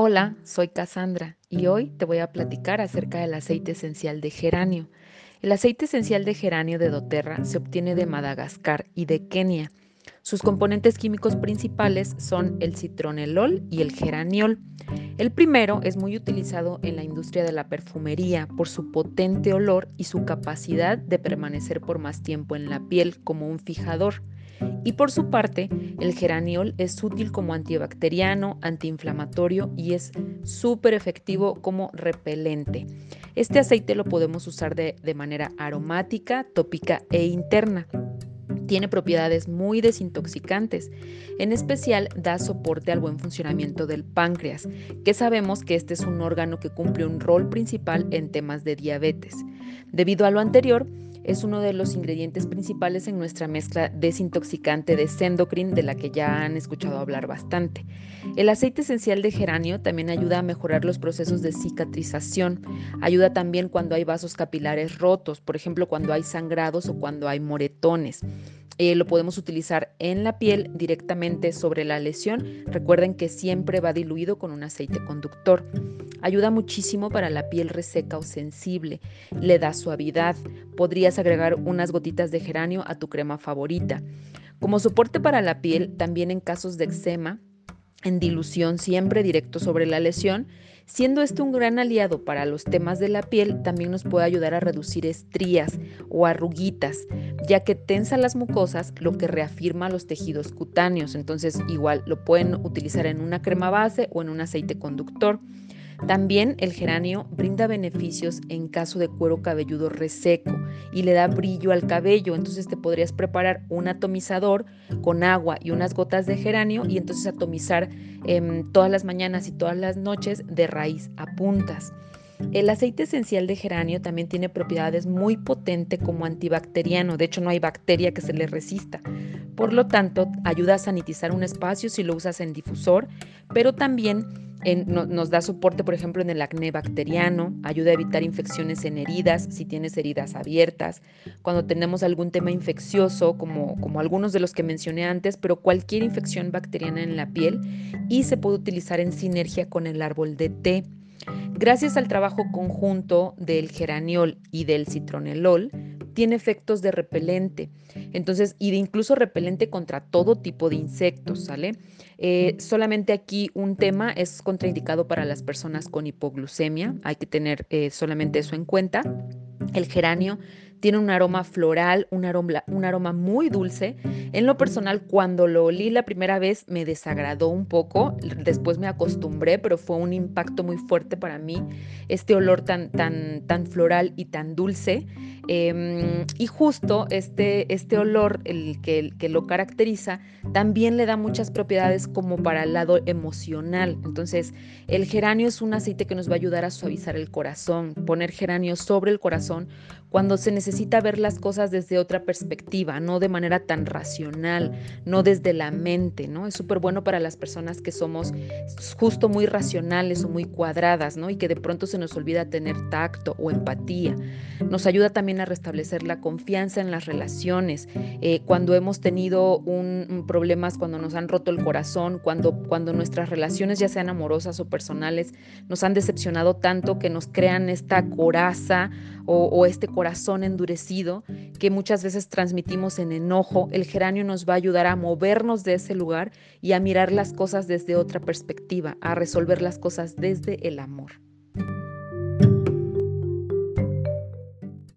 Hola, soy Cassandra y hoy te voy a platicar acerca del aceite esencial de geranio. El aceite esencial de geranio de doTERRA se obtiene de Madagascar y de Kenia. Sus componentes químicos principales son el citronelol y el geraniol. El primero es muy utilizado en la industria de la perfumería por su potente olor y su capacidad de permanecer por más tiempo en la piel como un fijador. Y por su parte, el geraniol es útil como antibacteriano, antiinflamatorio y es súper efectivo como repelente. Este aceite lo podemos usar de, de manera aromática, tópica e interna tiene propiedades muy desintoxicantes. En especial da soporte al buen funcionamiento del páncreas, que sabemos que este es un órgano que cumple un rol principal en temas de diabetes. Debido a lo anterior, es uno de los ingredientes principales en nuestra mezcla desintoxicante de Sendocrin, de la que ya han escuchado hablar bastante. El aceite esencial de geranio también ayuda a mejorar los procesos de cicatrización. Ayuda también cuando hay vasos capilares rotos, por ejemplo, cuando hay sangrados o cuando hay moretones. Eh, lo podemos utilizar en la piel directamente sobre la lesión. Recuerden que siempre va diluido con un aceite conductor. Ayuda muchísimo para la piel reseca o sensible. Le da suavidad. Podrías agregar unas gotitas de geranio a tu crema favorita. Como soporte para la piel, también en casos de eczema, en dilución siempre directo sobre la lesión, siendo este un gran aliado para los temas de la piel, también nos puede ayudar a reducir estrías o arruguitas, ya que tensa las mucosas, lo que reafirma los tejidos cutáneos. Entonces, igual lo pueden utilizar en una crema base o en un aceite conductor. También el geranio brinda beneficios en caso de cuero cabelludo reseco y le da brillo al cabello. Entonces te podrías preparar un atomizador con agua y unas gotas de geranio y entonces atomizar em, todas las mañanas y todas las noches de raíz a puntas. El aceite esencial de geranio también tiene propiedades muy potentes como antibacteriano, de hecho no hay bacteria que se le resista. Por lo tanto, ayuda a sanitizar un espacio si lo usas en difusor, pero también nos da soporte, por ejemplo, en el acné bacteriano, ayuda a evitar infecciones en heridas, si tienes heridas abiertas, cuando tenemos algún tema infeccioso, como, algunos de los que mencioné antes, pero cualquier infección bacteriana en la piel y se puede utilizar en sinergia con el árbol de té. Gracias al trabajo conjunto del geraniol y del citronelol, tiene efectos de repelente, entonces, y de incluso repelente contra todo tipo de insectos, ¿sale? Eh, solamente aquí un tema es contraindicado para las personas con hipoglucemia, hay que tener eh, solamente eso en cuenta. El geranio tiene un aroma floral, un aroma, un aroma muy dulce. En lo personal, cuando lo olí la primera vez me desagradó un poco, después me acostumbré, pero fue un impacto muy fuerte para mí este olor tan, tan, tan floral y tan dulce. Em, y justo este, este olor, el que, que lo caracteriza, también le da muchas propiedades como para el lado emocional. Entonces, el geranio es un aceite que nos va a ayudar a suavizar el corazón, poner geranio sobre el corazón cuando se necesita ver las cosas desde otra perspectiva, no de manera tan racional, no desde la mente, ¿no? Es súper bueno para las personas que somos justo muy racionales o muy cuadradas, ¿no? Y que de pronto se nos olvida tener tacto o empatía. Nos ayuda también a restablecer la confianza en las relaciones, eh, cuando hemos tenido un, problemas, cuando nos han roto el corazón, cuando, cuando nuestras relaciones, ya sean amorosas o personales, nos han decepcionado tanto que nos crean esta coraza o, este corazón endurecido que muchas veces transmitimos en enojo, el geranio nos va a ayudar a movernos de ese lugar y a mirar las cosas desde otra perspectiva, a resolver las cosas desde el amor.